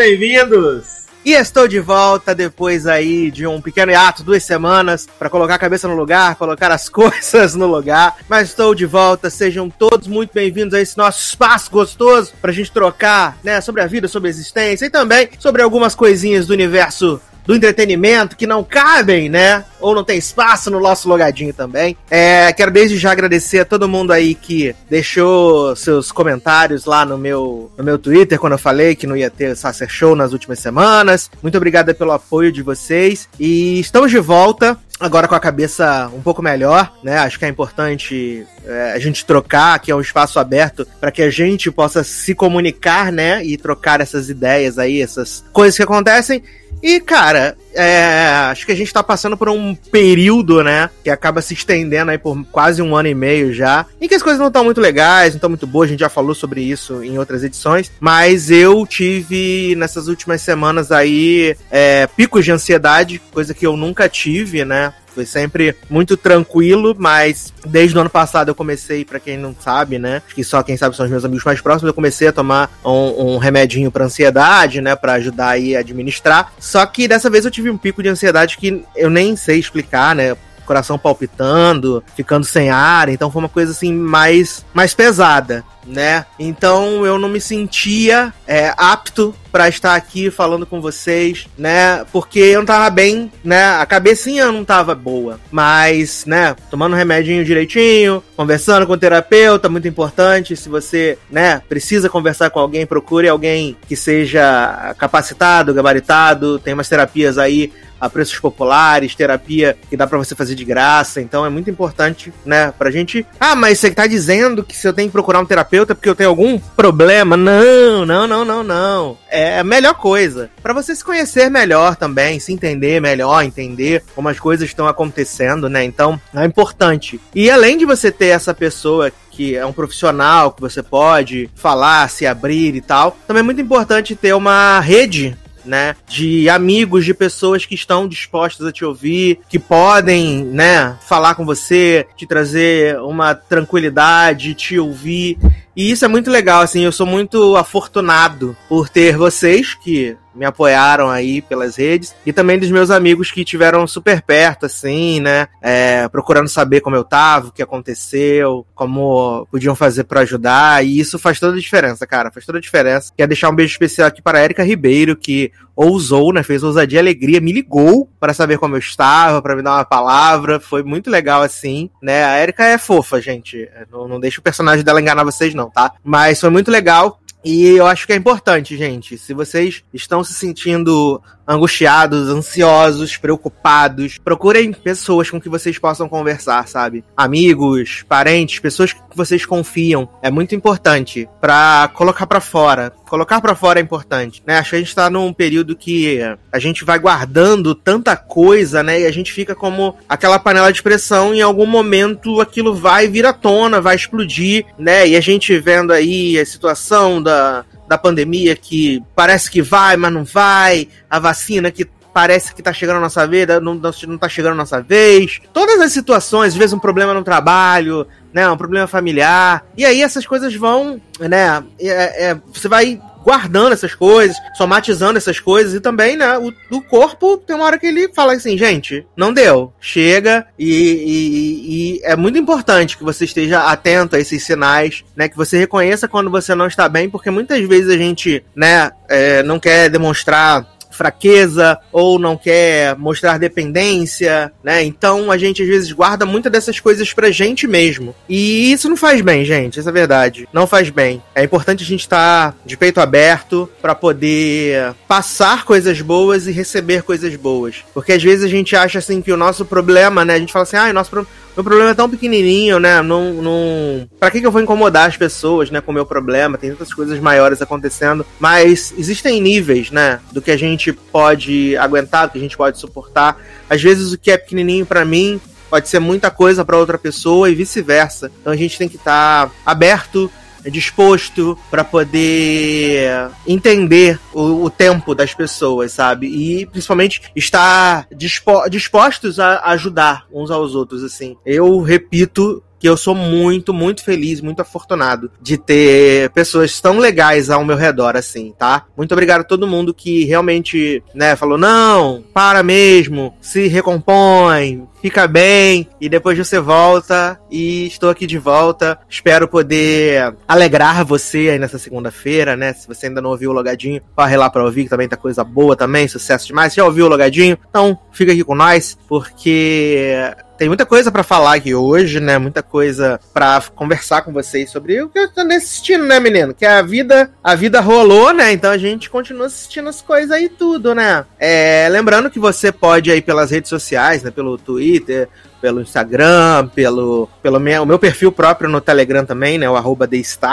bem-vindos! E estou de volta depois aí de um pequeno hiato, duas semanas, para colocar a cabeça no lugar, colocar as coisas no lugar. Mas estou de volta, sejam todos muito bem-vindos a esse nosso espaço gostoso pra gente trocar, né, sobre a vida, sobre a existência e também sobre algumas coisinhas do universo do entretenimento que não cabem, né? Ou não tem espaço no nosso logadinho também. É, quero desde já agradecer a todo mundo aí que deixou seus comentários lá no meu, no meu Twitter quando eu falei que não ia ter Sacer Show nas últimas semanas. Muito obrigado pelo apoio de vocês. E estamos de volta agora com a cabeça um pouco melhor, né? Acho que é importante é, a gente trocar, que é um espaço aberto para que a gente possa se comunicar, né? E trocar essas ideias aí, essas coisas que acontecem. E, cara, é, acho que a gente tá passando por um período, né? Que acaba se estendendo aí por quase um ano e meio já. Em que as coisas não estão muito legais, não estão muito boas, a gente já falou sobre isso em outras edições. Mas eu tive nessas últimas semanas aí é, picos de ansiedade, coisa que eu nunca tive, né? Foi sempre muito tranquilo, mas desde o ano passado eu comecei, para quem não sabe, né? Que só quem sabe são os meus amigos mais próximos, eu comecei a tomar um, um remedinho para ansiedade, né? para ajudar aí a administrar. Só que dessa vez eu tive um pico de ansiedade que eu nem sei explicar, né? coração palpitando, ficando sem ar, então foi uma coisa assim mais mais pesada, né? Então eu não me sentia é, apto para estar aqui falando com vocês, né? Porque eu não tava bem, né? A cabecinha não tava boa, mas, né? Tomando remedinho direitinho, conversando com o terapeuta, muito importante. Se você, né? Precisa conversar com alguém, procure alguém que seja capacitado, gabaritado. Tem umas terapias aí a preços populares, terapia que dá para você fazer de graça. Então é muito importante, né, pra gente. Ah, mas você tá dizendo que se eu tenho que procurar um terapeuta porque eu tenho algum problema? Não, não, não, não, não. É a melhor coisa. para você se conhecer melhor também, se entender melhor, entender como as coisas estão acontecendo, né? Então é importante. E além de você ter essa pessoa que é um profissional que você pode falar, se abrir e tal, também é muito importante ter uma rede né? De amigos, de pessoas que estão dispostas a te ouvir, que podem, né, falar com você, te trazer uma tranquilidade, te ouvir. E isso é muito legal, assim, eu sou muito afortunado por ter vocês que me apoiaram aí pelas redes e também dos meus amigos que tiveram super perto, assim, né? É, procurando saber como eu tava, o que aconteceu, como podiam fazer para ajudar. E isso faz toda a diferença, cara. Faz toda a diferença. Quero deixar um beijo especial aqui para a Erika Ribeiro, que ousou, né? Fez ousadia e alegria, me ligou para saber como eu estava, para me dar uma palavra. Foi muito legal, assim, né? A Erika é fofa, gente. Não, não deixa o personagem dela enganar vocês, não, tá? Mas foi muito legal. E eu acho que é importante, gente. Se vocês estão se sentindo angustiados, ansiosos, preocupados, procurem pessoas com que vocês possam conversar, sabe? Amigos, parentes, pessoas que vocês confiam. É muito importante para colocar para fora. Colocar para fora é importante, né? Acho que a gente tá num período que a gente vai guardando tanta coisa, né? E a gente fica como aquela panela de pressão, em algum momento aquilo vai vir à tona, vai explodir, né? E a gente vendo aí a situação da da pandemia que parece que vai, mas não vai, a vacina que parece que tá chegando a nossa vez, não, não tá chegando a nossa vez. Todas as situações, às vezes um problema no trabalho, né, um problema familiar. E aí essas coisas vão, né, é, é, você vai guardando essas coisas, somatizando essas coisas e também, né, o, o corpo tem uma hora que ele fala assim, gente, não deu, chega e, e, e, é muito importante que você esteja atento a esses sinais, né, que você reconheça quando você não está bem, porque muitas vezes a gente, né, é, não quer demonstrar fraqueza ou não quer mostrar dependência, né? Então a gente às vezes guarda muitas dessas coisas pra gente mesmo. E isso não faz bem, gente, essa é a verdade. Não faz bem. É importante a gente estar tá de peito aberto para poder passar coisas boas e receber coisas boas. Porque às vezes a gente acha assim que o nosso problema, né? A gente fala assim, ah, nosso problema meu problema é tão pequenininho, né? Não, não... Pra que, que eu vou incomodar as pessoas, né? Com o meu problema? Tem tantas coisas maiores acontecendo. Mas existem níveis, né? Do que a gente pode aguentar, do que a gente pode suportar. Às vezes o que é pequenininho para mim pode ser muita coisa para outra pessoa e vice-versa. Então a gente tem que estar tá aberto disposto para poder entender o, o, tempo das pessoas, sabe? E principalmente estar dispo, dispostos a ajudar uns aos outros, assim. Eu repito que eu sou muito, muito feliz, muito afortunado de ter pessoas tão legais ao meu redor, assim, tá? Muito obrigado a todo mundo que realmente, né, falou, não, para mesmo, se recompõe, fica bem, e depois você volta, e estou aqui de volta. Espero poder alegrar você aí nessa segunda-feira, né? Se você ainda não ouviu o Logadinho, corre lá pra ouvir, que também tá coisa boa também, sucesso demais. Já ouviu o Logadinho? Então, fica aqui com nós, porque tem muita coisa para falar aqui hoje, né? Muita coisa para conversar com vocês sobre o que eu tô assistindo, né, menino? Que a vida, a vida rolou, né? Então a gente continua assistindo as coisas aí tudo, né? É, lembrando que você pode aí pelas redes sociais, né? Pelo Twitter, pelo Instagram, pelo, pelo meu, o meu perfil próprio no Telegram também, né? O arroba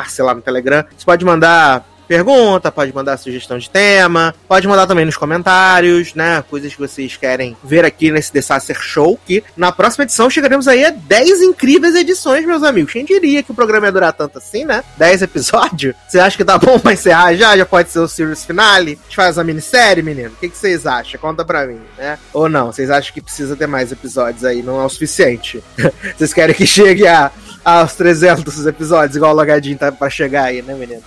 sei lá no Telegram. Você pode mandar pergunta, pode mandar sugestão de tema, pode mandar também nos comentários, né? Coisas que vocês querem ver aqui nesse The Sacer Show, que na próxima edição chegaremos aí a 10 incríveis edições, meus amigos. Quem diria que o programa ia durar tanto assim, né? 10 episódios? Você acha que tá bom pra encerrar já? Já pode ser o series finale? A gente faz uma minissérie, menino? O que, que vocês acham? Conta pra mim, né? Ou não? Vocês acham que precisa ter mais episódios aí? Não é o suficiente? vocês querem que chegue a, aos 300 episódios, igual o Logadinho tá pra chegar aí, né, menino?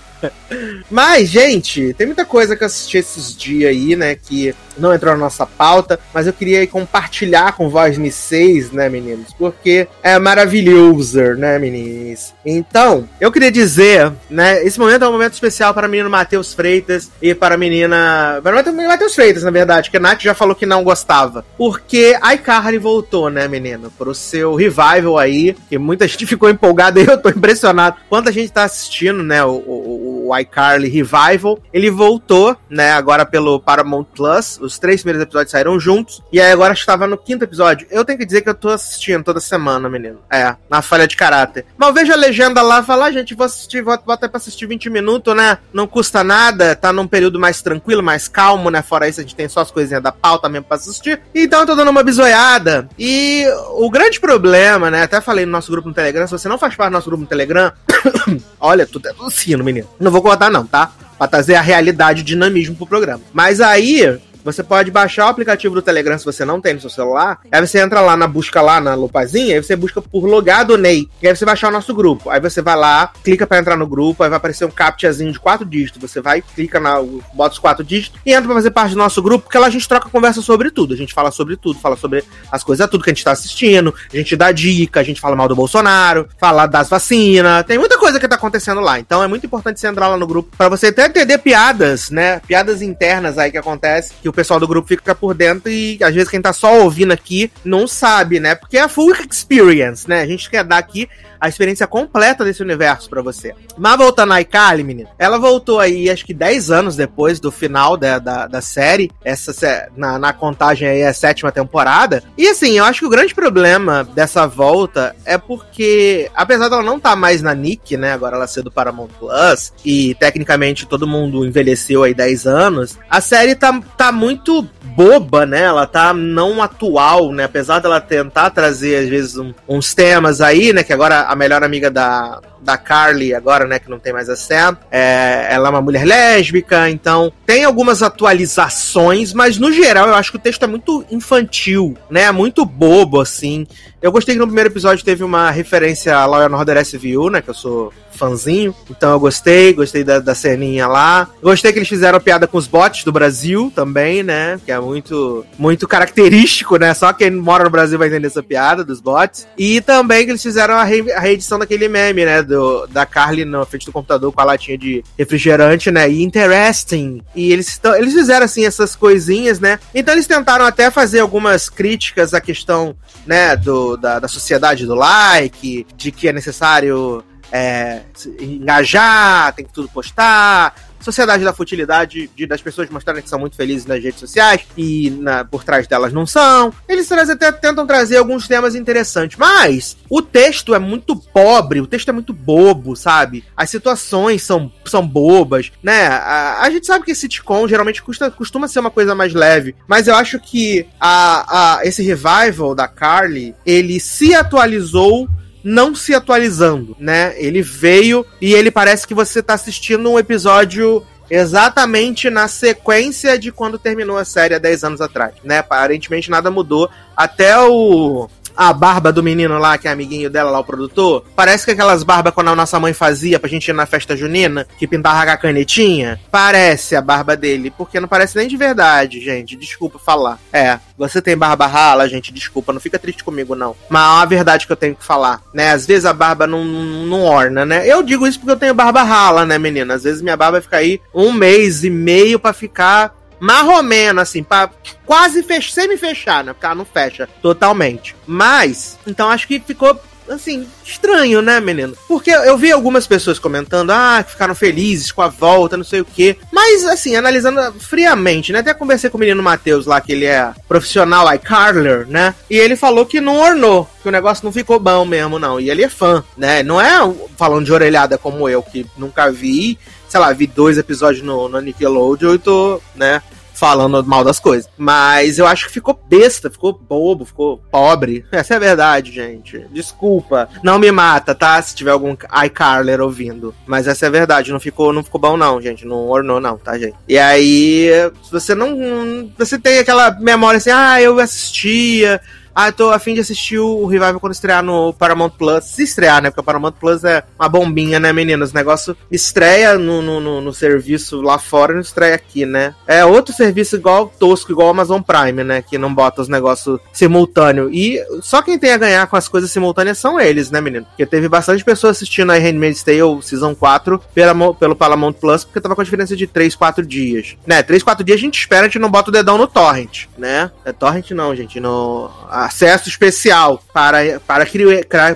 Mas, gente, tem muita coisa que eu assisti esses dias aí, né? Que não entrou na nossa pauta, mas eu queria compartilhar com vocês, né, meninos? Porque é maravilhoso, né, meninos? Então, eu queria dizer, né? Esse momento é um momento especial para o menino Matheus Freitas e para a menina. Para o Matheus Freitas, na verdade, que a Nath já falou que não gostava. Porque a iCarly voltou, né, menino? Pro seu revival aí, que muita gente ficou empolgada e eu tô impressionado. Quanta gente tá assistindo, né? O, o, o iCarly Revival. Ele voltou, né, agora pelo Paramount Plus. Os três primeiros episódios saíram juntos. E aí agora estava no quinto episódio. Eu tenho que dizer que eu tô assistindo toda semana, menino. É, na falha de caráter. Eu vejo a legenda lá falo, ah, gente, vou assistir, vou, vou até pra assistir 20 minutos, né? Não custa nada, tá num período mais tranquilo, mais calmo, né? Fora isso, a gente tem só as coisinhas da pauta mesmo pra assistir. Então eu tô dando uma bisoiada. E o grande problema, né? Até falei no nosso grupo no Telegram, se você não faz parte do nosso grupo no Telegram, olha, tudo é tossindo, menino. Não vou contar, não, tá? Pra trazer a realidade, o dinamismo pro programa. Mas aí, você pode baixar o aplicativo do Telegram se você não tem no seu celular. Aí você entra lá na busca lá na lupazinha, aí você busca por logado Ney. E aí você vai achar o nosso grupo. Aí você vai lá, clica para entrar no grupo, aí vai aparecer um captchazinho de quatro dígitos. Você vai, clica na, bota os quatro dígitos e entra pra fazer parte do nosso grupo, porque lá a gente troca conversa sobre tudo. A gente fala sobre tudo, fala sobre as coisas, tudo que a gente tá assistindo, a gente dá dica, a gente fala mal do Bolsonaro, fala das vacinas, tem muita coisa que tá acontecendo lá. Então é muito importante você entrar lá no grupo para você até entender piadas, né? Piadas internas aí que acontecem, que o pessoal do grupo fica por dentro e às vezes quem tá só ouvindo aqui não sabe, né? Porque é a full experience, né? A gente quer dar aqui a experiência completa desse universo para você. Mas voltando a Ikali, menino, ela voltou aí acho que 10 anos depois do final da, da, da série, essa na, na contagem aí a sétima temporada. E assim, eu acho que o grande problema dessa volta é porque, apesar dela não estar tá mais na Nick, né, agora ela ser do Paramount Plus, e tecnicamente todo mundo envelheceu aí 10 anos, a série tá, tá muito boba, né, ela tá não atual, né, apesar dela tentar trazer às vezes um, uns temas aí, né, que agora a melhor amiga da, da Carly agora, né, que não tem mais a Sam, é, ela é uma mulher lésbica, então tem algumas atualizações, mas no geral eu acho que o texto é muito infantil, né, muito bobo, assim. Eu gostei que no primeiro episódio teve uma referência a Law and Order SVU, né, que eu sou fãzinho. Então eu gostei, gostei da, da ceninha lá. Gostei que eles fizeram piada com os bots do Brasil também, né? Que é muito, muito característico, né? Só quem mora no Brasil vai entender essa piada dos bots. E também que eles fizeram a, re, a reedição daquele meme, né? do, da Carly na frente do computador com a latinha de refrigerante, né? E interesting. E eles, eles fizeram, assim, essas coisinhas, né? Então eles tentaram até fazer algumas críticas à questão, né, do, da, da sociedade do like, de que é necessário é, engajar, tem que tudo postar, sociedade da futilidade de, das pessoas mostrarem que são muito felizes nas redes sociais e na, por trás delas não são. Eles trazem, até tentam trazer alguns temas interessantes, mas o texto é muito pobre, o texto é muito bobo, sabe? As situações são, são bobas, né? A, a gente sabe que sitcom geralmente custa, costuma ser uma coisa mais leve, mas eu acho que a, a, esse revival da Carly, ele se atualizou não se atualizando, né? Ele veio e ele parece que você tá assistindo um episódio exatamente na sequência de quando terminou a série há 10 anos atrás, né? Aparentemente nada mudou. Até o a barba do menino lá, que é amiguinho dela lá, o produtor, parece que aquelas barbas quando a nossa mãe fazia pra gente ir na festa junina, que pintava com a canetinha, parece a barba dele, porque não parece nem de verdade, gente, desculpa falar. É, você tem barba rala, gente, desculpa, não fica triste comigo não. Mas é uma verdade que eu tenho que falar, né, às vezes a barba não, não orna, né, eu digo isso porque eu tenho barba rala, né, menina, às vezes minha barba fica aí um mês e meio para ficar marromeno, assim, pra quase fech semi-fechar, né? Porque ela não fecha totalmente. Mas, então acho que ficou assim, estranho, né, menino? Porque eu vi algumas pessoas comentando, ah, ficaram felizes com a volta, não sei o quê. Mas, assim, analisando friamente, né? Até conversei com o menino Matheus lá, que ele é profissional iCarler, né? E ele falou que não ornou, que o negócio não ficou bom mesmo, não. E ele é fã, né? Não é falando de orelhada como eu, que nunca vi sei lá, vi dois episódios no, no Nickelodeon e tô, né, falando mal das coisas. Mas eu acho que ficou besta, ficou bobo, ficou pobre. Essa é a verdade, gente. Desculpa. Não me mata, tá? Se tiver algum iCarler ouvindo. Mas essa é a verdade. Não ficou, não ficou bom, não, gente. Não ornou, não, tá, gente? E aí, você não. Você tem aquela memória assim, ah, eu assistia ah, eu tô afim de assistir o Revival quando estrear no Paramount Plus. Se estrear, né? Porque o Paramount Plus é uma bombinha, né, meninas? O negócio estreia no, no, no, no serviço lá fora e não estreia aqui, né? É outro serviço igual tosco, igual o Amazon Prime, né? Que não bota os negócios simultâneo. E só quem tem a ganhar com as coisas simultâneas são eles, né, menino? Porque teve bastante pessoas assistindo a Handmaid's Tale Season 4 pela, pelo Paramount Plus, porque tava com a diferença de 3, 4 dias. Né? 3, 4 dias a gente espera, a gente não bota o dedão no torrent, né? É torrent não, gente. No acesso especial para, para,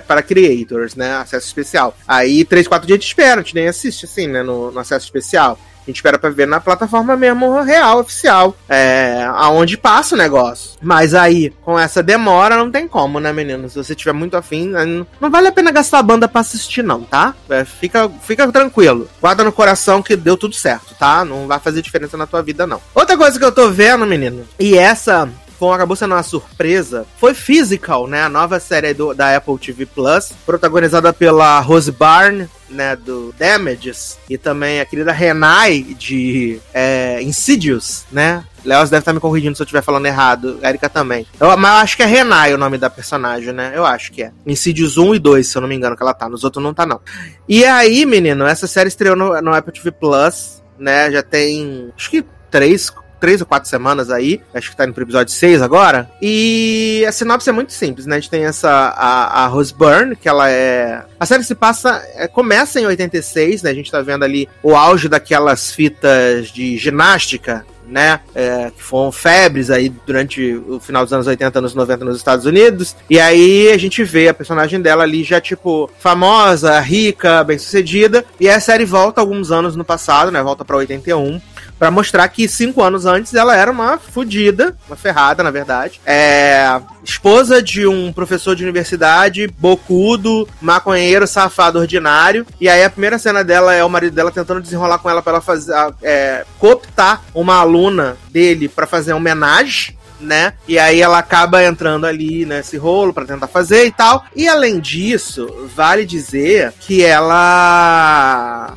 para creators, né? Acesso especial. Aí, 3, 4 dias de espera, a gente nem assiste assim, né? No, no acesso especial. A gente espera pra ver na plataforma mesmo real, oficial. É, aonde passa o negócio. Mas aí, com essa demora, não tem como, né, menino? Se você tiver muito afim, não vale a pena gastar a banda pra assistir, não, tá? É, fica, fica tranquilo. Guarda no coração que deu tudo certo, tá? Não vai fazer diferença na tua vida, não. Outra coisa que eu tô vendo, menino, e essa foi, acabou sendo uma surpresa, foi Physical, né? A nova série do, da Apple TV Plus, protagonizada pela Rose Byrne, né, do Damages, e também a querida Renai de é, Insidious, né? Leoz deve estar me corrigindo se eu estiver falando errado. Erika também. Eu, mas eu acho que é Renai o nome da personagem, né? Eu acho que é. Insidious 1 e 2, se eu não me engano, que ela tá. Nos outros não tá, não. E aí, menino, essa série estreou no, no Apple TV Plus, né? Já tem. Acho que três, três ou quatro semanas aí. Acho que tá indo pro episódio 6 agora. E a sinopse é muito simples, né? A gente tem essa. A, a Rose Byrne, que ela é. A série se passa. É, começa em 86, né? A gente tá vendo ali o auge daquelas fitas de ginástica né? É, que foram febres aí durante o final dos anos 80, anos 90 nos Estados Unidos. E aí a gente vê a personagem dela ali já, tipo, famosa, rica, bem sucedida. E a série volta alguns anos no passado, né? Volta pra 81 para mostrar que cinco anos antes ela era uma fodida, uma ferrada, na verdade. É. Esposa de um professor de universidade, bocudo, maconheiro, safado, ordinário. E aí a primeira cena dela é o marido dela tentando desenrolar com ela pra ela fazer. É, cooptar uma aluna dele para fazer homenagem né? E aí ela acaba entrando ali nesse rolo para tentar fazer e tal. E além disso, vale dizer que ela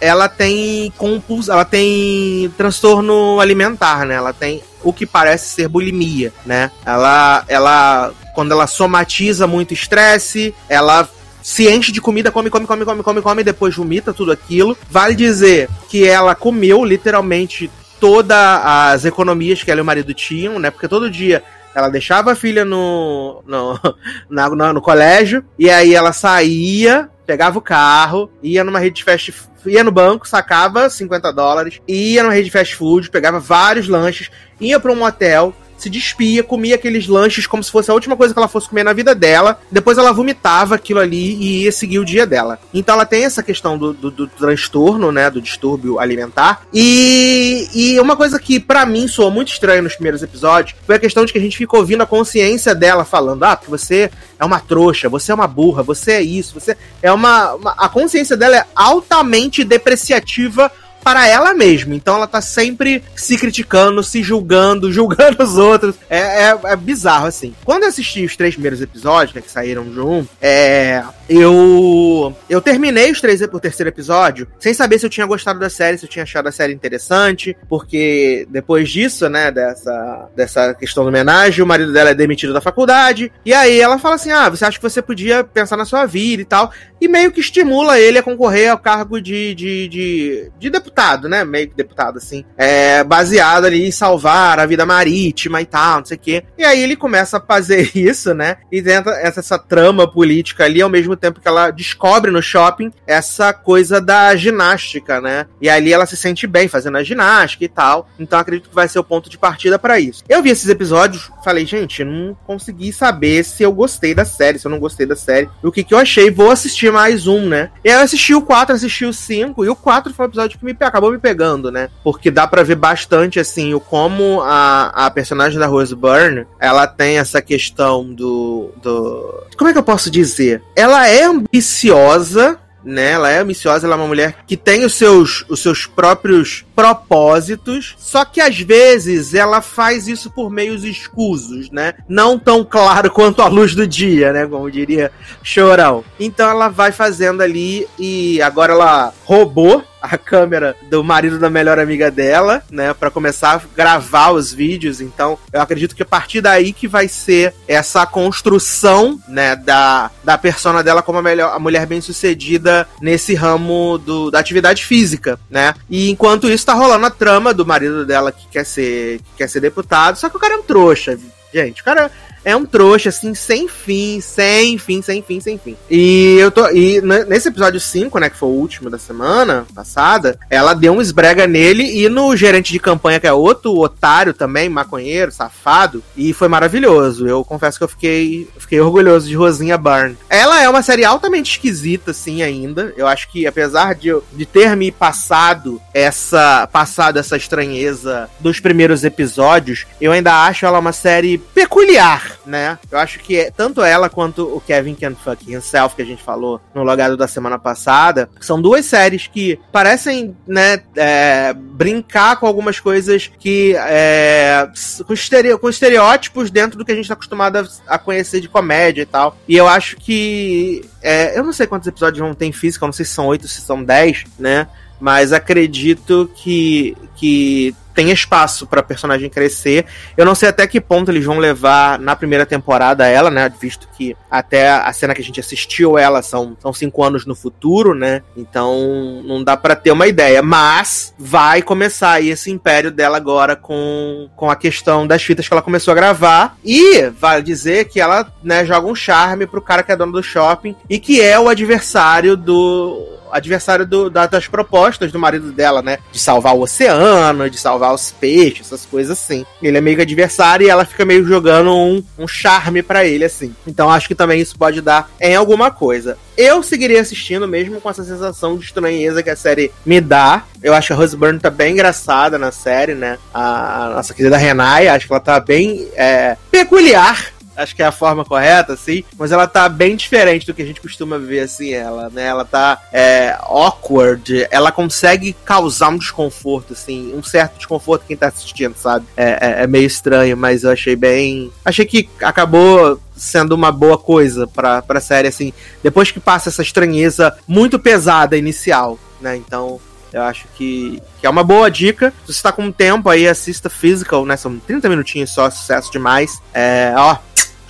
ela tem compuls, ela tem transtorno alimentar, né? Ela tem o que parece ser bulimia, né? Ela, ela, quando ela somatiza muito estresse, ela se enche de comida, come, come, come, come, come, come, depois vomita tudo aquilo. Vale dizer que ela comeu literalmente todas as economias que ela e o marido tinham, né? Porque todo dia ela deixava a filha no, no, na, no, no colégio, e aí ela saía, pegava o carro, ia numa rede de fast ia no banco, sacava 50 dólares, ia numa rede de fast food, pegava vários lanches, ia para um motel, se despia, comia aqueles lanches como se fosse a última coisa que ela fosse comer na vida dela. Depois ela vomitava aquilo ali e ia seguir o dia dela. Então ela tem essa questão do, do, do transtorno, né? Do distúrbio alimentar. E, e uma coisa que para mim soou muito estranha nos primeiros episódios foi a questão de que a gente fica ouvindo a consciência dela falando: ah, porque você é uma trouxa, você é uma burra, você é isso, você é uma. uma a consciência dela é altamente depreciativa para ela mesma. Então ela tá sempre se criticando, se julgando, julgando os outros. É, é, é bizarro, assim. Quando eu assisti os três primeiros episódios, né, que saíram um, é, eu eu terminei os três, o terceiro episódio sem saber se eu tinha gostado da série, se eu tinha achado a série interessante, porque depois disso, né, dessa, dessa questão do homenagem, o marido dela é demitido da faculdade, e aí ela fala assim, ah, você acha que você podia pensar na sua vida e tal, e meio que estimula ele a concorrer ao cargo de, de, de, de deputado deputado, né? Meio que deputado, assim. É, baseado ali em salvar a vida marítima e tal, não sei o quê. E aí ele começa a fazer isso, né? E tenta essa, essa trama política ali, ao mesmo tempo que ela descobre no shopping essa coisa da ginástica, né? E ali ela se sente bem fazendo a ginástica e tal. Então acredito que vai ser o ponto de partida para isso. Eu vi esses episódios, falei, gente, não consegui saber se eu gostei da série, se eu não gostei da série. O que que eu achei? Vou assistir mais um, né? E aí eu assisti o 4, assisti o 5, e o 4 foi o episódio que me acabou me pegando, né? Porque dá para ver bastante, assim, o como a, a personagem da Rose Byrne, ela tem essa questão do, do... Como é que eu posso dizer? Ela é ambiciosa, né? Ela é ambiciosa, ela é uma mulher que tem os seus, os seus próprios propósitos, só que às vezes ela faz isso por meios escusos, né? Não tão claro quanto a luz do dia, né? Como diria Chorão. Então ela vai fazendo ali e agora ela roubou a câmera do marido da melhor amiga dela, né, para começar a gravar os vídeos. Então, eu acredito que a partir daí que vai ser essa construção, né, da, da persona dela como a, melhor, a mulher bem-sucedida nesse ramo do, da atividade física, né? E enquanto isso tá rolando a trama do marido dela que quer ser que quer ser deputado, só que o cara é um trouxa, gente. O cara é um trouxa, assim, sem fim, sem fim, sem fim, sem fim. E eu tô. E nesse episódio 5, né, que foi o último da semana passada, ela deu um esbrega nele e no gerente de campanha, que é outro otário também, maconheiro, safado, e foi maravilhoso. Eu confesso que eu fiquei, fiquei orgulhoso de Rosinha Byrne. Ela é uma série altamente esquisita, assim, ainda. Eu acho que, apesar de, de ter me passado essa. passado essa estranheza dos primeiros episódios, eu ainda acho ela uma série peculiar né? Eu acho que é, tanto ela quanto o Kevin Can Fuck Himself, que a gente falou no logado da semana passada, são duas séries que parecem, né, é, brincar com algumas coisas que. É, com, estereo, com estereótipos dentro do que a gente tá acostumado a, a conhecer de comédia e tal. E eu acho que. É, eu não sei quantos episódios vão ter em física, eu não sei se são oito, se são dez, né? Mas acredito que, que tem espaço para personagem crescer. Eu não sei até que ponto eles vão levar na primeira temporada ela, né? Visto que até a cena que a gente assistiu ela são, são cinco anos no futuro, né? Então não dá para ter uma ideia. Mas vai começar aí esse império dela agora com, com a questão das fitas que ela começou a gravar. E vale dizer que ela né, joga um charme pro cara que é dono do shopping e que é o adversário do adversário do, da, das propostas do marido dela, né? De salvar o oceano, de salvar os peixes, essas coisas assim. Ele é meio que adversário e ela fica meio jogando um, um charme para ele, assim. Então acho que também isso pode dar em alguma coisa. Eu seguiria assistindo mesmo com essa sensação de estranheza que a série me dá. Eu acho a Rose Byrne tá bem engraçada na série, né? A, a nossa querida Renai, acho que ela tá bem é, peculiar acho que é a forma correta, assim, mas ela tá bem diferente do que a gente costuma ver, assim, ela, né? Ela tá é, awkward, ela consegue causar um desconforto, assim, um certo desconforto quem tá assistindo, sabe? É, é, é meio estranho, mas eu achei bem. Achei que acabou sendo uma boa coisa pra, pra série, assim, depois que passa essa estranheza muito pesada inicial, né? Então, eu acho que, que é uma boa dica. Se você tá com tempo aí, assista Physical, né? São 30 minutinhos só, sucesso demais. É, ó,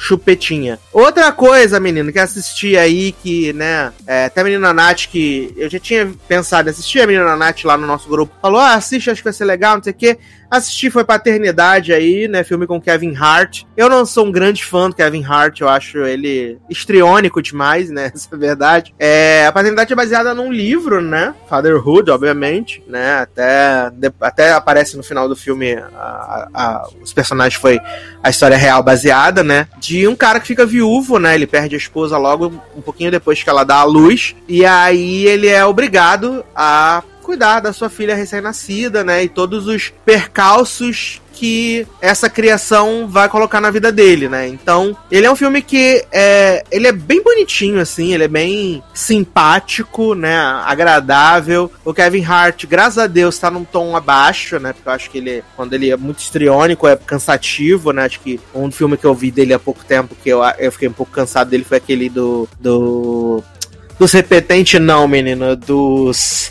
chupetinha. Outra coisa, menino, que assisti aí, que, né, é, até a menina Nath, que eu já tinha pensado em assistir, a menina Nath lá no nosso grupo falou: ah, assiste, acho que vai ser legal, não sei o quê. Assisti foi Paternidade aí, né? Filme com Kevin Hart. Eu não sou um grande fã do Kevin Hart, eu acho ele estriônico demais, né? Essa é verdade. É, a Paternidade é baseada num livro, né? Fatherhood, obviamente, né? Até, até aparece no final do filme a, a, os personagens foi a história real baseada, né? De um cara que fica viúvo, né? Ele perde a esposa logo um pouquinho depois que ela dá a luz. E aí ele é obrigado a cuidar da sua filha recém-nascida, né? E todos os percalços que essa criação vai colocar na vida dele, né? Então, ele é um filme que é, ele é bem bonitinho, assim, ele é bem simpático, né? Agradável. O Kevin Hart, graças a Deus, tá num tom abaixo, né? Porque eu acho que ele, quando ele é muito estriônico, é cansativo, né? Acho que um filme que eu vi dele há pouco tempo, que eu, eu fiquei um pouco cansado dele, foi aquele do. do dos repetentes, não, menino, dos.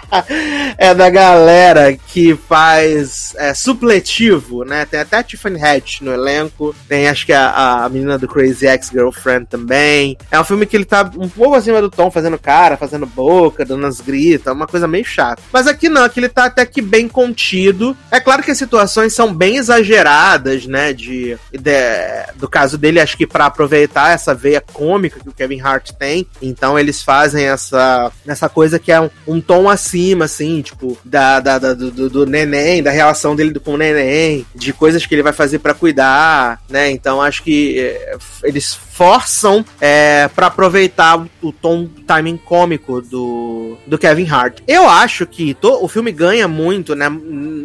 é da galera que faz é, supletivo, né? Tem até a Tiffany Hatch no elenco, tem acho que a, a menina do Crazy Ex-Girlfriend também. É um filme que ele tá um pouco acima do tom, fazendo cara, fazendo boca, dando as gritas, uma coisa meio chata. Mas aqui não, aqui ele tá até que bem contido. É claro que as situações são bem exageradas, né? De, de do caso dele, acho que para aproveitar essa veia cômica que o Kevin Hart tem, então eles fazem essa, essa coisa que é um, um tom assim cima, assim, tipo, da, da, da do, do, neném, da relação dele com o neném, de coisas que ele vai fazer para cuidar, né? Então acho que é, eles forçam é, para aproveitar o, o, tom timing cômico do, do Kevin Hart. Eu acho que to, o filme ganha muito, né?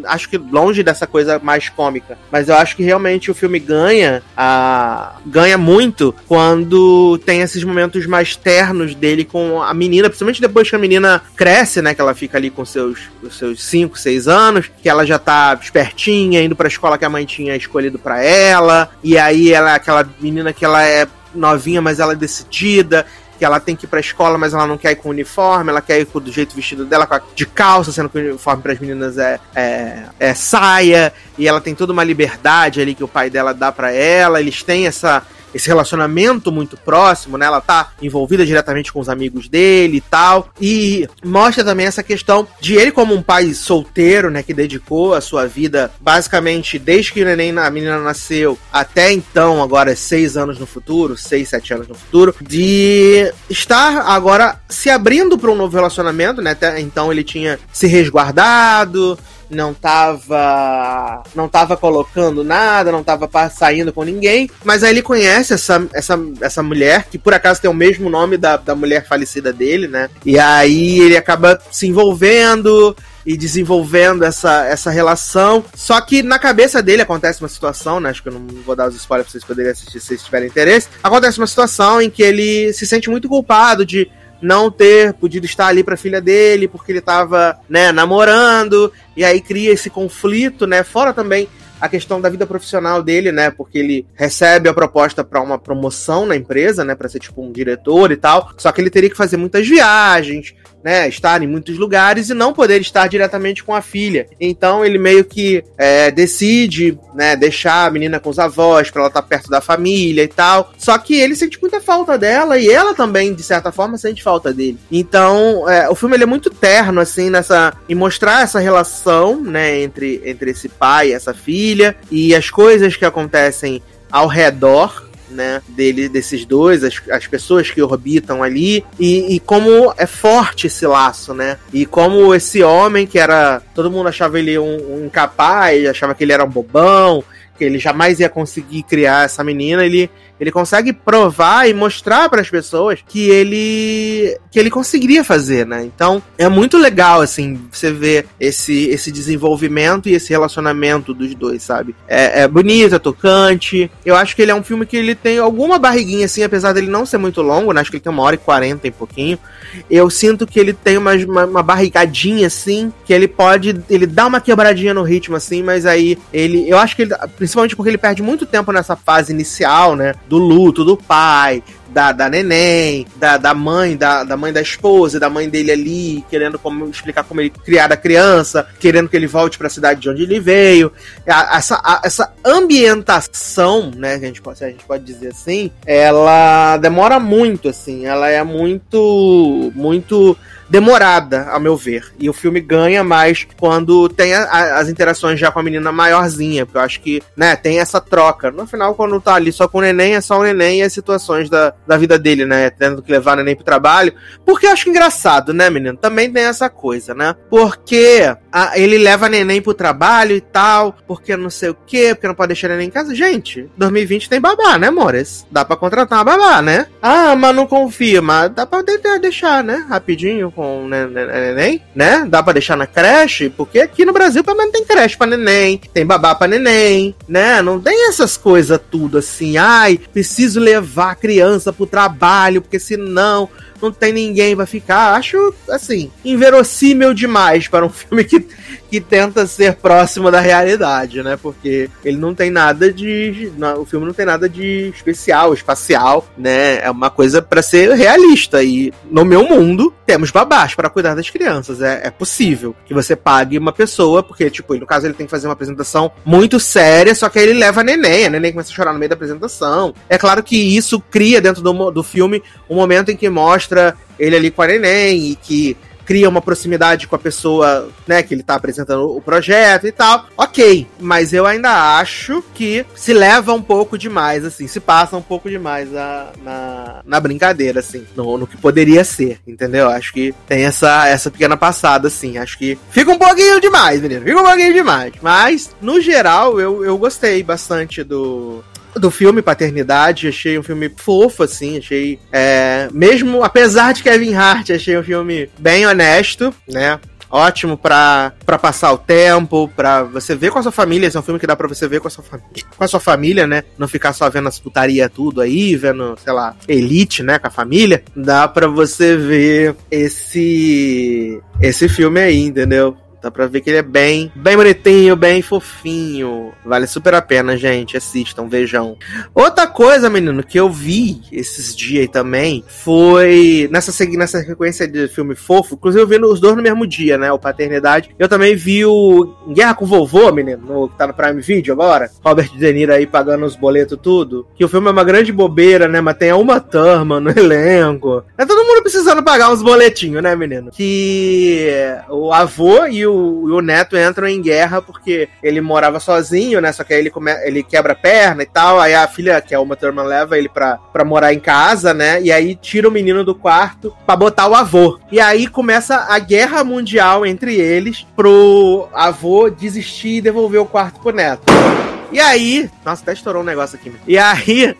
Acho que longe dessa coisa mais cômica, mas eu acho que realmente o filme ganha a, ganha muito quando tem esses momentos mais ternos dele com a menina, principalmente depois que a menina cresce, né? Que ela fica ali com seus, seus 5, 6 anos, que ela já tá espertinha, indo pra escola que a mãe tinha escolhido para ela, e aí ela é aquela menina que ela é novinha, mas ela é decidida, que ela tem que ir pra escola, mas ela não quer ir com uniforme, ela quer ir do jeito vestido dela, de calça, sendo que o uniforme para as meninas é, é, é, saia, e ela tem toda uma liberdade ali que o pai dela dá para ela, eles têm essa esse relacionamento muito próximo, né? Ela tá envolvida diretamente com os amigos dele e tal. E mostra também essa questão de ele como um pai solteiro, né? Que dedicou a sua vida basicamente desde que o neném, a menina nasceu até então, agora seis anos no futuro, seis, sete anos no futuro, de estar agora se abrindo para um novo relacionamento, né? Até então ele tinha se resguardado, não tava não tava colocando nada, não tava saindo com ninguém, mas aí ele conhece essa, essa, essa mulher, que por acaso tem o mesmo nome da, da mulher falecida dele, né? E aí ele acaba se envolvendo, e desenvolvendo essa, essa relação. Só que na cabeça dele acontece uma situação, né? Acho que eu não vou dar os spoilers pra vocês poderem assistir se vocês tiverem interesse. Acontece uma situação em que ele se sente muito culpado de não ter podido estar ali para a filha dele porque ele estava, né, namorando e aí cria esse conflito, né? Fora também a questão da vida profissional dele, né? Porque ele recebe a proposta para uma promoção na empresa, né? Para ser tipo um diretor e tal. Só que ele teria que fazer muitas viagens, né, estar em muitos lugares e não poder estar diretamente com a filha. Então ele meio que é, decide, né, deixar a menina com os avós para ela estar tá perto da família e tal. Só que ele sente muita falta dela e ela também, de certa forma, sente falta dele. Então é, o filme ele é muito terno assim nessa em mostrar essa relação, né, entre entre esse pai e essa filha e as coisas que acontecem ao redor né, dele, desses dois, as, as pessoas que orbitam ali, e, e, como é forte esse laço, né? E como esse homem que era. Todo mundo achava ele um, um incapaz, achava que ele era um bobão, que ele jamais ia conseguir criar essa menina, ele ele consegue provar e mostrar para as pessoas que ele que ele conseguiria fazer, né? Então é muito legal assim você ver esse esse desenvolvimento e esse relacionamento dos dois, sabe? É, é bonito, é tocante. Eu acho que ele é um filme que ele tem alguma barriguinha assim, apesar dele não ser muito longo, né? Acho que ele tem uma hora e quarenta e pouquinho. Eu sinto que ele tem uma, uma, uma barrigadinha assim, que ele pode ele dá uma quebradinha no ritmo assim, mas aí ele eu acho que ele, principalmente porque ele perde muito tempo nessa fase inicial, né? Do luto do pai, da, da neném, da, da mãe, da, da mãe da esposa, da mãe dele ali, querendo como, explicar como ele criar a criança, querendo que ele volte para a cidade de onde ele veio. Essa, essa ambientação, né, a gente, pode, a gente pode dizer assim, ela demora muito, assim, ela é muito, muito demorada, a meu ver. E o filme ganha mais quando tem a, a, as interações já com a menina maiorzinha, porque eu acho que, né, tem essa troca. No final, quando tá ali só com o neném, é só o neném e as situações da, da vida dele, né, tendo que levar o neném pro trabalho. Porque eu acho engraçado, né, menino? Também tem essa coisa, né? Porque a, ele leva neném pro trabalho e tal, porque não sei o quê, porque não pode deixar neném em casa. Gente, 2020 tem babá, né, Mores? Dá pra contratar uma babá, né? Ah, mas não confia, mas dá pra deixar, né? Rapidinho com neném, né? Dá pra deixar na creche, porque aqui no Brasil pelo menos tem creche pra neném, tem babá pra neném, né? Não tem essas coisas tudo assim, ai, preciso levar a criança pro trabalho, porque senão não tem ninguém pra ficar. Acho, assim, inverossímil demais para um filme que, que tenta ser próximo da realidade, né? Porque ele não tem nada de. Não, o filme não tem nada de especial, espacial, né? É uma coisa para ser realista. E no meu mundo, temos babás para cuidar das crianças. É, é possível que você pague uma pessoa, porque, tipo, no caso ele tem que fazer uma apresentação muito séria, só que aí ele leva a neném, a neném começa a chorar no meio da apresentação. É claro que isso cria dentro do, do filme um momento em que mostra ele ali com a neném e que cria uma proximidade com a pessoa, né, que ele tá apresentando o projeto e tal. Ok, mas eu ainda acho que se leva um pouco demais, assim, se passa um pouco demais na, na brincadeira, assim, no, no que poderia ser, entendeu? Acho que tem essa, essa pequena passada, assim, acho que fica um pouquinho demais, menino, fica um pouquinho demais. Mas, no geral, eu, eu gostei bastante do, do filme Paternidade, achei um filme fofo, assim, achei. É, mesmo, apesar de Kevin Hart, achei um filme bem honesto, né? Ótimo pra, pra passar o tempo, pra você ver com a sua família. Esse é um filme que dá pra você ver com a sua, com a sua família, né? Não ficar só vendo as putaria tudo aí, vendo, sei lá, Elite, né? Com a família. Dá pra você ver esse, esse filme aí, entendeu? Dá pra ver que ele é bem, bem bonitinho, bem fofinho. Vale super a pena, gente. Assistam, vejam. Outra coisa, menino, que eu vi esses dias aí também foi nessa, nessa sequência de filme fofo. Inclusive, eu vi os dois no mesmo dia, né? O Paternidade. Eu também vi o Guerra com o Vovô, menino, no, que tá no Prime Video agora. Robert De Niro aí pagando os boletos, tudo. Que o filme é uma grande bobeira, né? Mas tem a Uma Thurman no elenco. É todo mundo precisando pagar uns boletinhos, né, menino? Que o avô e o, e o neto entram em guerra porque ele morava sozinho, né? Só que aí ele, come, ele quebra a perna e tal. Aí a filha, que é uma turma, leva ele pra, pra morar em casa, né? E aí tira o menino do quarto pra botar o avô. E aí começa a guerra mundial entre eles pro avô desistir e devolver o quarto pro neto. E aí. Nossa, até estourou um negócio aqui. E aí.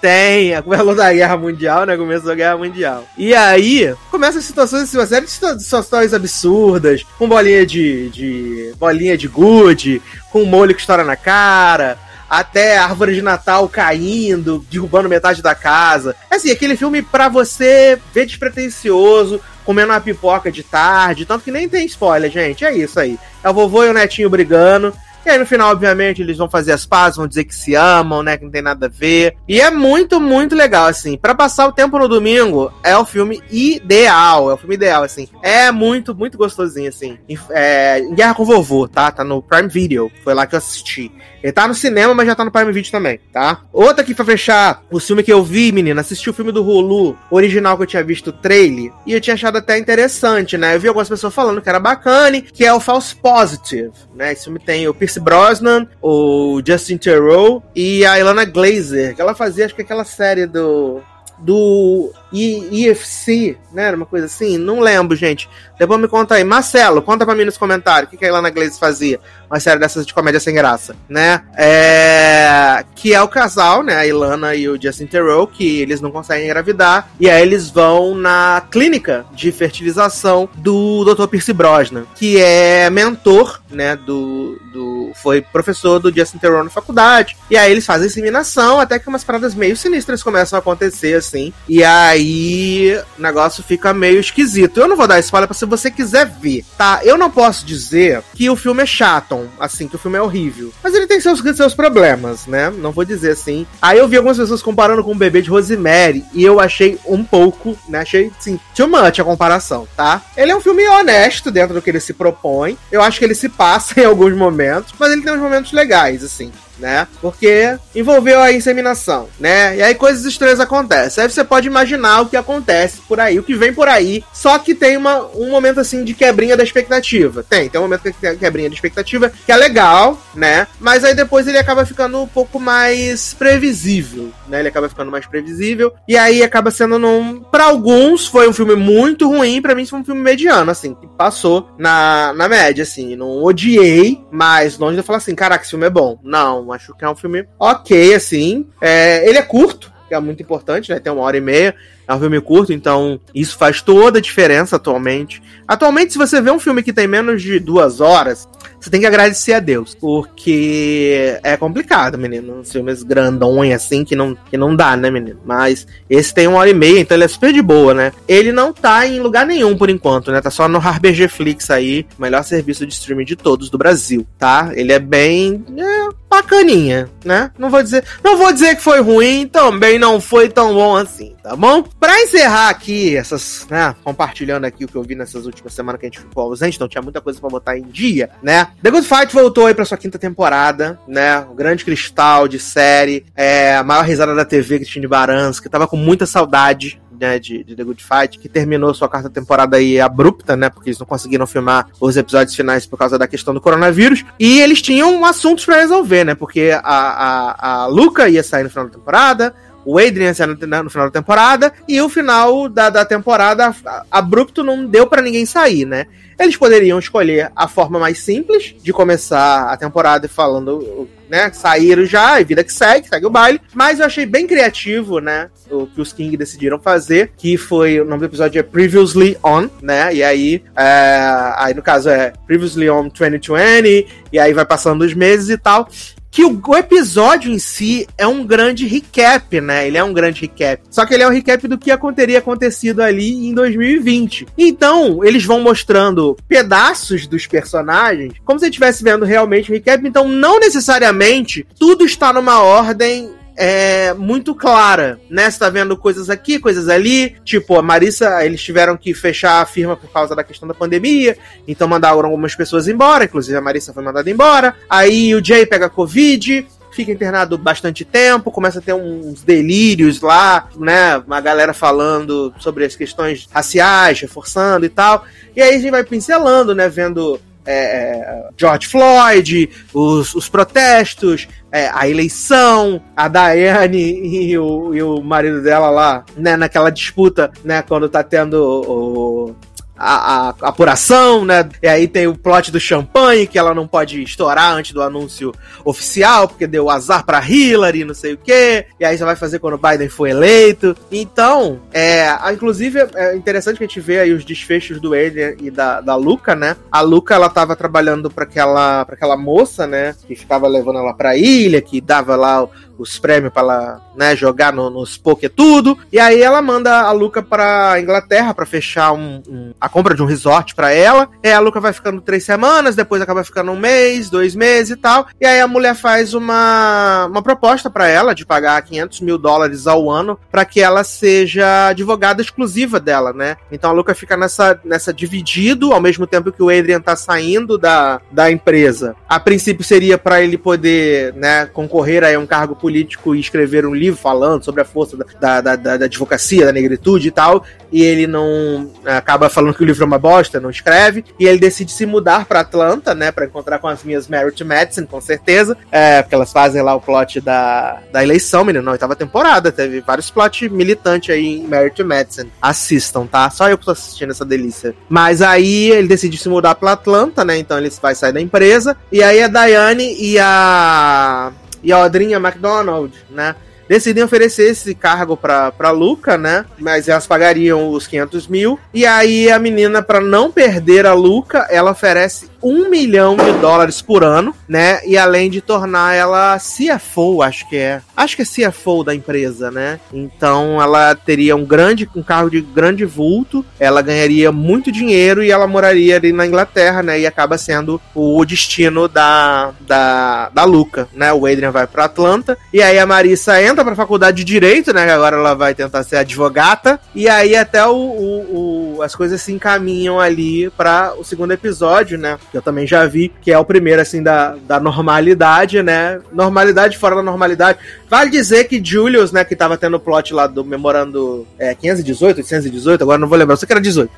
Tem, começou da Guerra Mundial, né? Começou a Guerra Mundial. E aí, começa situações, assim, uma série de situações absurdas, com bolinha de, de. bolinha de gude, com molho que estoura na cara, até árvore de Natal caindo, derrubando metade da casa. Assim, aquele filme pra você ver despretensioso, comendo uma pipoca de tarde, tanto que nem tem spoiler, gente. É isso aí. É o vovô e o netinho brigando. E aí no final, obviamente, eles vão fazer as pazes, vão dizer que se amam, né? Que não tem nada a ver. E é muito, muito legal, assim. para passar o tempo no domingo, é o filme ideal. É o filme ideal, assim. É muito, muito gostosinho, assim. É, Guerra com Vovô, tá? Tá no Prime Video. Foi lá que eu assisti. Ele tá no cinema, mas já tá no Prime Video também, tá? Outra aqui pra fechar, o filme que eu vi, menina, assisti o filme do Hulu, original que eu tinha visto o trailer, e eu tinha achado até interessante, né? Eu vi algumas pessoas falando que era bacana, que é o False Positive, né? Esse filme tem o Pierce Brosnan, o Justin Theroux e a Ilana Glazer, que ela fazia, acho que aquela série do do IFC, né? Era uma coisa assim, não lembro, gente. Depois me conta aí. Marcelo, conta pra mim nos comentários o que, que a Ilana Glaze fazia. Uma série dessas de comédia sem graça, né? É... Que é o casal, né? A Ilana e o Justin Theroux, que eles não conseguem engravidar. E aí eles vão na clínica de fertilização do Dr. Pierce Brosnan, que é mentor, né? Do, do... Foi professor do Justin Theroux na faculdade. E aí eles fazem inseminação, até que umas paradas meio sinistras começam a acontecer, assim. E aí o negócio fica meio esquisito. Eu não vou dar spoiler pra se você quiser ver, tá? Eu não posso dizer que o filme é chato, assim, que o filme é horrível. Mas ele tem seus, seus problemas, né? Não vou dizer assim. Aí eu vi algumas pessoas comparando com o bebê de Rosemary e eu achei um pouco, né? Achei, sim, too much a comparação, tá? Ele é um filme honesto dentro do que ele se propõe. Eu acho que ele se passa em alguns momentos, mas ele tem uns momentos legais, assim. Né? Porque envolveu a inseminação, né? E aí coisas estranhas acontecem. Aí você pode imaginar o que acontece por aí, o que vem por aí. Só que tem uma, um momento assim de quebrinha da expectativa. Tem, tem um momento que tem quebrinha da expectativa, que é legal, né? Mas aí depois ele acaba ficando um pouco mais previsível, né? Ele acaba ficando mais previsível. E aí acaba sendo num. Pra alguns foi um filme muito ruim, para mim foi um filme mediano, assim, que passou na, na média, assim. Não odiei, mas longe de falar assim, caraca, esse filme é bom. Não, acho que é um filme ok, assim. É, ele é curto, que é muito importante, né? Tem uma hora e meia. É um filme curto, então isso faz toda a diferença atualmente. Atualmente, se você vê um filme que tem menos de duas horas, você tem que agradecer a Deus. Porque é complicado, menino. Uns filmes grandões assim que não, que não dá, né, menino? Mas esse tem uma hora e meia, então ele é super de boa, né? Ele não tá em lugar nenhum por enquanto, né? Tá só no RBG Flix aí, melhor serviço de streaming de todos do Brasil, tá? Ele é bem. É, bacaninha, né? Não vou dizer. Não vou dizer que foi ruim, também não foi tão bom assim, tá bom? Pra encerrar aqui, essas, né? Compartilhando aqui o que eu vi nessas últimas semanas que a gente ficou ausente, então tinha muita coisa para botar em dia, né? The Good Fight voltou aí pra sua quinta temporada, né? O grande cristal de série, é, a maior risada da TV, Cristina Barans, que tava com muita saudade né, de, de, The Good Fight, que terminou sua quarta temporada aí abrupta, né, porque eles não conseguiram filmar os episódios finais por causa da questão do coronavírus, e eles tinham assuntos para resolver, né, porque a, a, a Luca ia sair no final da temporada, o Adrian saiu no final da temporada, e o final da, da temporada abrupto não deu para ninguém sair, né. Eles poderiam escolher a forma mais simples de começar a temporada falando né, saíram já, e vida que segue, segue o baile. Mas eu achei bem criativo, né, o que os King decidiram fazer, que foi, o nome do episódio é Previously On, né, e aí, é, aí no caso é Previously On 2020, e aí vai passando os meses e tal que o, o, episódio em si é um grande recap, né? Ele é um grande recap. Só que ele é um recap do que teria acontecido ali em 2020. Então, eles vão mostrando pedaços dos personagens, como se estivesse vendo realmente o recap. Então, não necessariamente tudo está numa ordem é muito clara, né? Você tá vendo coisas aqui, coisas ali. Tipo, a Marissa, eles tiveram que fechar a firma por causa da questão da pandemia, então mandaram algumas pessoas embora, inclusive a Marissa foi mandada embora. Aí o Jay pega Covid, fica internado bastante tempo, começa a ter uns delírios lá, né? Uma galera falando sobre as questões raciais, reforçando e tal. E aí a gente vai pincelando, né? Vendo é, é, George Floyd, os, os protestos, é, a eleição, a Diane e o, e o marido dela lá, né, naquela disputa, né, quando tá tendo o, a, a, apuração, né? E aí tem o plot do champanhe, que ela não pode estourar antes do anúncio oficial, porque deu azar pra Hillary, não sei o quê. E aí já vai fazer quando o Biden foi eleito. Então, é, inclusive é interessante que a gente vê aí os desfechos do Adrian e da, da Luca, né? A Luca, ela tava trabalhando para aquela, pra aquela moça, né? Que ficava levando ela pra ilha, que dava lá os prêmios para ela né, jogar no, nos poker tudo. E aí ela manda a Luca pra Inglaterra para fechar um, um, a compra de um resort para ela. E a Luca vai ficando três semanas, depois acaba ficando um mês, dois meses e tal. E aí a mulher faz uma, uma proposta para ela de pagar 500 mil dólares ao ano para que ela seja advogada exclusiva dela, né? Então a Luca fica nessa, nessa dividido, ao mesmo tempo que o Adrian tá saindo da, da empresa. A princípio seria para ele poder, né, concorrer a um cargo político político e escrever um livro falando sobre a força da, da, da, da advocacia, da negritude e tal, e ele não acaba falando que o livro é uma bosta, não escreve, e ele decide se mudar para Atlanta, né, para encontrar com as minhas Merit Madison, com certeza, é, porque elas fazem lá o plot da, da eleição, menino, na oitava temporada, teve vários plot militantes aí em Merit Madison. Assistam, tá? Só eu que tô assistindo essa delícia. Mas aí ele decide se mudar para Atlanta, né, então ele vai sair da empresa, e aí a Diane e a e a Odrinha McDonald, né? Decidem oferecer esse cargo pra, pra Luca, né? Mas elas pagariam os 500 mil. E aí a menina, para não perder a Luca, ela oferece um milhão de dólares por ano, né? E além de tornar ela CFO, acho que é. Acho que é CFO da empresa, né? Então ela teria um grande, um carro de grande vulto, ela ganharia muito dinheiro e ela moraria ali na Inglaterra, né? E acaba sendo o destino da, da, da Luca, né? O Adrian vai para Atlanta e aí a Marissa entra pra faculdade de Direito, né? Agora ela vai tentar ser advogata e aí até o, o, o as coisas se encaminham ali para o segundo episódio, né? que eu também já vi, que é o primeiro, assim, da, da normalidade, né? Normalidade fora da normalidade. Vale dizer que Julius, né, que tava tendo o plot lá do memorando é, 518, 818, agora não vou lembrar, sei que era 18.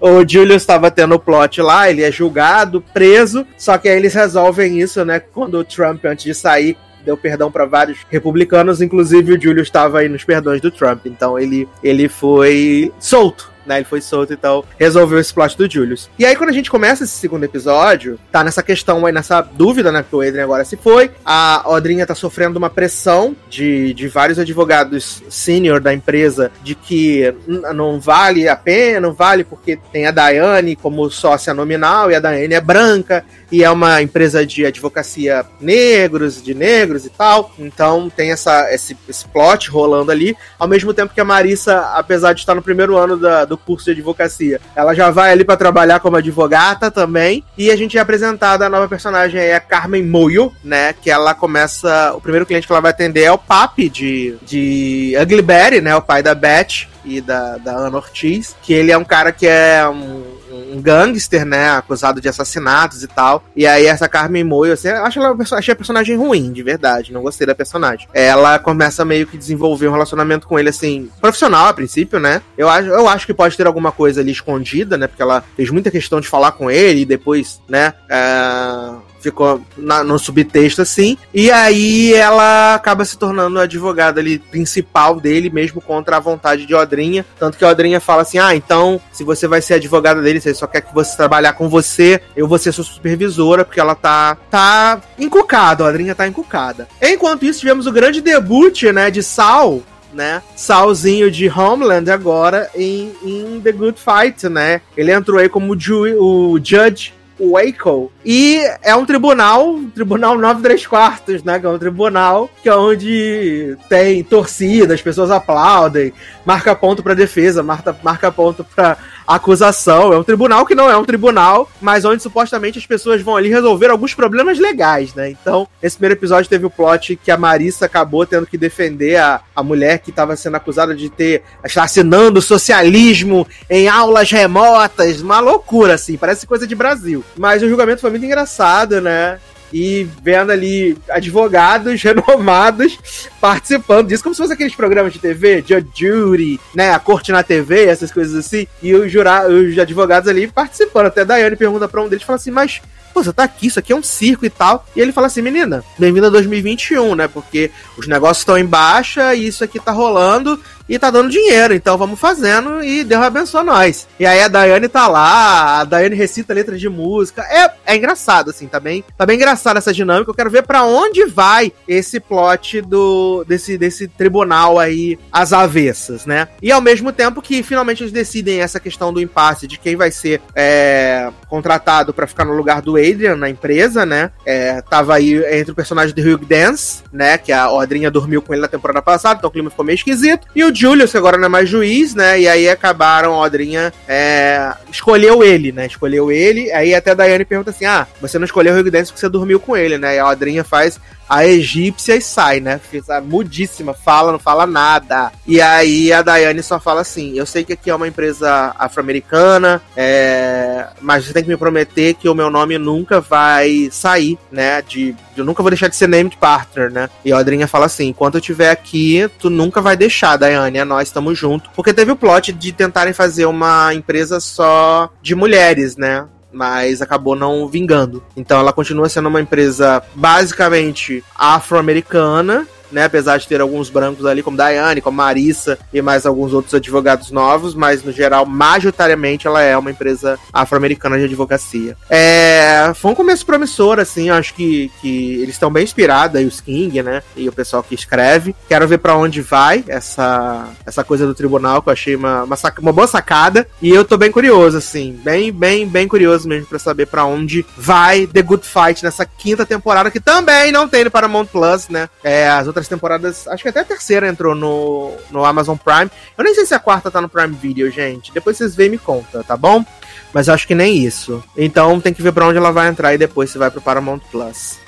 O Julius tava tendo o plot lá, ele é julgado, preso, só que aí eles resolvem isso, né, quando o Trump, antes de sair, deu perdão para vários republicanos, inclusive o Julius estava aí nos perdões do Trump, então ele, ele foi solto né? Ele foi solto, então resolveu esse plot do Julius. E aí, quando a gente começa esse segundo episódio, tá nessa questão aí, nessa dúvida, né? Que o Adrian agora se foi. A Odrinha tá sofrendo uma pressão de, de vários advogados sênior da empresa de que não vale a pena, não vale porque tem a Daiane como sócia nominal e a Daiane é branca e é uma empresa de advocacia negros, de negros e tal. Então tem essa, esse, esse plot rolando ali, ao mesmo tempo que a Marissa, apesar de estar no primeiro ano da, do curso de advocacia, ela já vai ali para trabalhar como advogata também. E a gente é apresentada a nova personagem aí, a Carmen Moyo, né? Que ela começa. O primeiro cliente que ela vai atender é o Papi de, de Ugly Betty, né? O pai da Beth e da, da Ana Ortiz. Que ele é um cara que é um gangster, né? Acusado de assassinatos e tal. E aí essa Carmen Moyo, assim, acho ela, achei a personagem ruim, de verdade. Não gostei da personagem. Ela começa meio que desenvolver um relacionamento com ele, assim, profissional a princípio, né? Eu acho, eu acho que pode ter alguma coisa ali escondida, né? Porque ela fez muita questão de falar com ele e depois, né? É ficou na, no subtexto assim. E aí ela acaba se tornando a advogada ali principal dele, mesmo contra a vontade de Odrinha. Tanto que Odrinha fala assim: ah, então, se você vai ser advogada dele, se ele só quer que você trabalhar com você, eu vou ser sua supervisora, porque ela tá, tá encucada, Odrinha tá encucada. Enquanto isso, tivemos o grande debut, né, de Sal, né? Salzinho de Homeland agora em, em The Good Fight, né? Ele entrou aí como o Judge Waco. E é um tribunal, tribunal 9 3 quartos, né? Que é um tribunal que é onde tem torcida, as pessoas aplaudem, marca ponto pra defesa, marca, marca ponto pra acusação. É um tribunal que não é um tribunal, mas onde supostamente as pessoas vão ali resolver alguns problemas legais, né? Então, esse primeiro episódio teve o plot que a Marissa acabou tendo que defender a, a mulher que estava sendo acusada de ter estar socialismo em aulas remotas, uma loucura assim, parece coisa de Brasil. Mas o julgamento foi muito engraçado, né? E vendo ali advogados renomados participando disso, como se fosse aqueles programas de TV, Judge Judy, né, a corte na TV, essas coisas assim, e os, jura, os advogados ali participando. Até a Daiane pergunta pra um deles, fala assim, mas pô, você tá aqui, isso aqui é um circo e tal. E ele fala assim, menina, bem-vinda a 2021, né? Porque os negócios estão em baixa e isso aqui tá rolando e tá dando dinheiro, então vamos fazendo e Deus abençoa nós. E aí a Daiane tá lá, a Daiane recita letras de música. É, é engraçado, assim, tá bem, tá bem engraçado essa dinâmica. Eu quero ver para onde vai esse plot do desse, desse tribunal aí às avessas, né? E ao mesmo tempo que finalmente eles decidem essa questão do impasse de quem vai ser é, contratado para ficar no lugar do Adrian na empresa, né? É, tava aí entre o personagem de Hugh Dance, né? Que a Odrinha dormiu com ele na temporada passada, então o clima ficou meio esquisito. E o Julius, que agora não é mais juiz, né? E aí acabaram, a Odrinha é, escolheu ele, né? Escolheu ele. Aí até a Daiane pergunta assim: Ah, você não escolheu o Hugh Dance porque você dormiu com ele, né? E a Odrinha faz a egípcia e sai, né? Mudíssima, fala, não fala nada. E aí a Daiane só fala assim: Eu sei que aqui é uma empresa afro-americana, é... mas você tem que me prometer que o meu nome nunca vai sair, né? De, eu nunca vou deixar de ser named partner, né? E a Adrinha fala assim: enquanto eu estiver aqui, tu nunca vai deixar, Daiane, nós estamos juntos. Porque teve o plot de tentarem fazer uma empresa só de mulheres, né? mas acabou não vingando. Então ela continua sendo uma empresa basicamente afro-americana, né? Apesar de ter alguns brancos ali, como Daiane, como Marissa e mais alguns outros advogados novos, mas no geral, majoritariamente, ela é uma empresa afro-americana de advocacia. É, foi um começo promissor, assim, acho que, que eles estão bem inspirados, aí os King, né? E o pessoal que escreve. Quero ver para onde vai essa, essa coisa do tribunal, que eu achei uma, uma, saca, uma boa sacada. E eu tô bem curioso, assim, bem, bem, bem curioso mesmo para saber para onde vai The Good Fight nessa quinta temporada, que também não tem no Paramount Plus, né? É, as outras outras temporadas. Acho que até a terceira entrou no, no Amazon Prime. Eu nem sei se a quarta tá no Prime Video, gente. Depois vocês veem e me conta, tá bom? Mas acho que nem isso. Então tem que ver pra onde ela vai entrar e depois se vai pro Paramount Plus.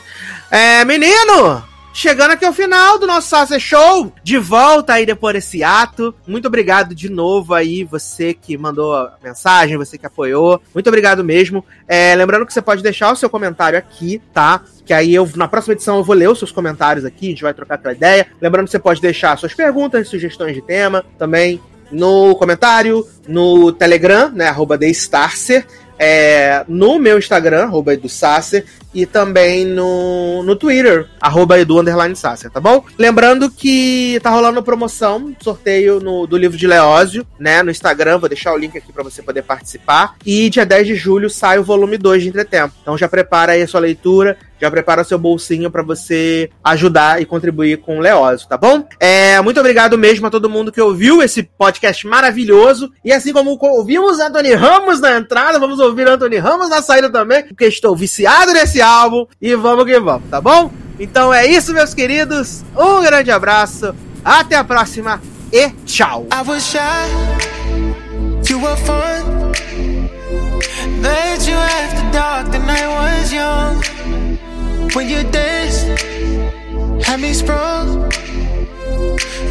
É, menino! Chegando aqui ao final do nosso Sasser Show. De volta aí depois desse ato. Muito obrigado de novo aí, você que mandou a mensagem, você que apoiou. Muito obrigado mesmo. É, lembrando que você pode deixar o seu comentário aqui, tá? Que aí eu, na próxima edição, eu vou ler os seus comentários aqui, a gente vai trocar aquela ideia. Lembrando que você pode deixar suas perguntas, sugestões de tema também no comentário, no Telegram, né? Arroba é, no meu Instagram, arroba EduSasser, e também no, no Twitter, arroba Edu Sasser, tá bom? Lembrando que tá rolando promoção, sorteio no, do livro de Leózio, né, no Instagram, vou deixar o link aqui para você poder participar. E dia 10 de julho sai o volume 2 de Entretempo. Então já prepara aí a sua leitura, já prepara seu bolsinho para você ajudar e contribuir com o Leózio, tá bom? É, muito obrigado mesmo a todo mundo que ouviu esse podcast maravilhoso. E assim como ouvimos Anthony Ramos na entrada, vamos ouvir Anthony Ramos na saída também, porque estou viciado nesse álbum e vamos que vamos, tá bom? Então é isso, meus queridos. Um grande abraço, até a próxima e tchau. You after dark, the night was young. When you danced, had me sprung.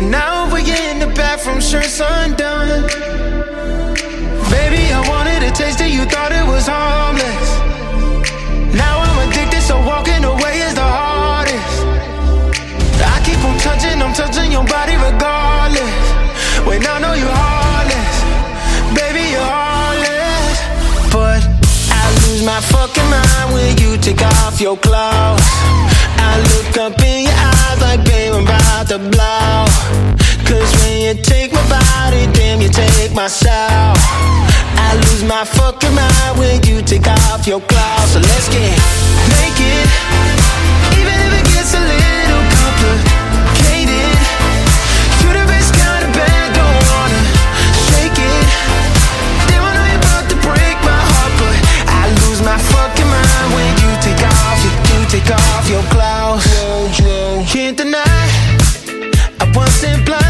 Now we're in the bathroom, shirts undone. Baby, I wanted a taste of you thought it was harmless. Now I'm addicted, so walking away is the hardest. I keep on touching, I'm touching your body regardless. When I know you're heartless, baby, you're heartless. But I lose my fucking mind when you take off your clothes. I look up in your eyes like, babe, I'm about to blow. Cause when you take my body, damn, you take my soul. I lose my fucking mind when you take off your clothes. So let's get naked, even if it gets a little complicated. Can't deny, I wasn't blind.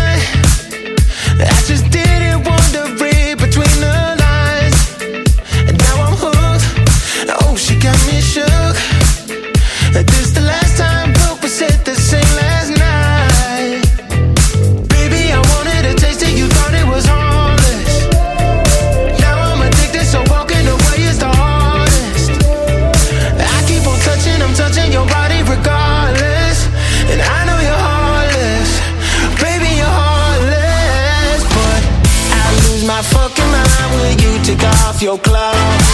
Your clothes.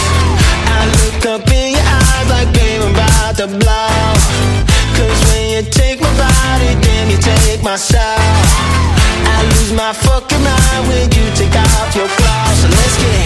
I look up in your eyes like, I'm about to blow. Cause when you take my body, damn, you take my soul. I lose my fucking mind when you take off your clothes. So let's get